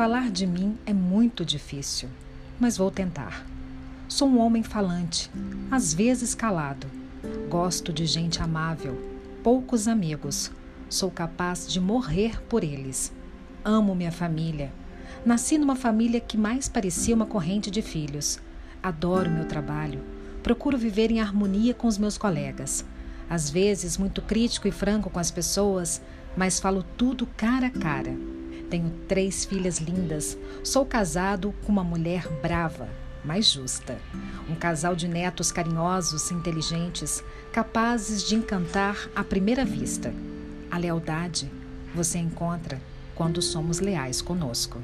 Falar de mim é muito difícil, mas vou tentar. Sou um homem falante, às vezes calado. Gosto de gente amável, poucos amigos. Sou capaz de morrer por eles. Amo minha família. Nasci numa família que mais parecia uma corrente de filhos. Adoro meu trabalho. Procuro viver em harmonia com os meus colegas. Às vezes, muito crítico e franco com as pessoas, mas falo tudo cara a cara. Tenho três filhas lindas. Sou casado com uma mulher brava, mas justa. Um casal de netos carinhosos, inteligentes, capazes de encantar à primeira vista. A lealdade você encontra quando somos leais conosco.